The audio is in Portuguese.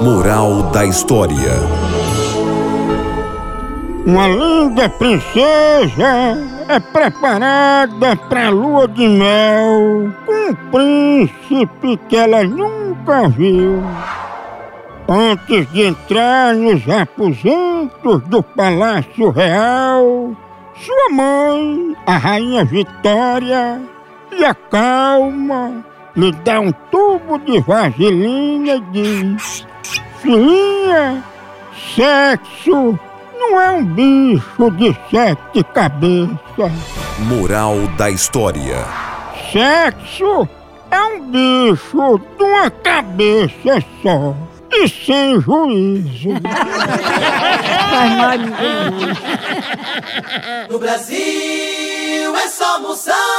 Moral da história. Uma linda princesa é preparada para lua de mel com um príncipe que ela nunca viu. Antes de entrar nos aposentos do Palácio Real, sua mãe, a Rainha Vitória, lhe acalma, lhe dá um tubo de vaselina e diz: Filhinha, sexo não é um bicho de sete cabeças. Moral da história. Sexo é um bicho de uma cabeça só e sem juízo. No Brasil é só moção.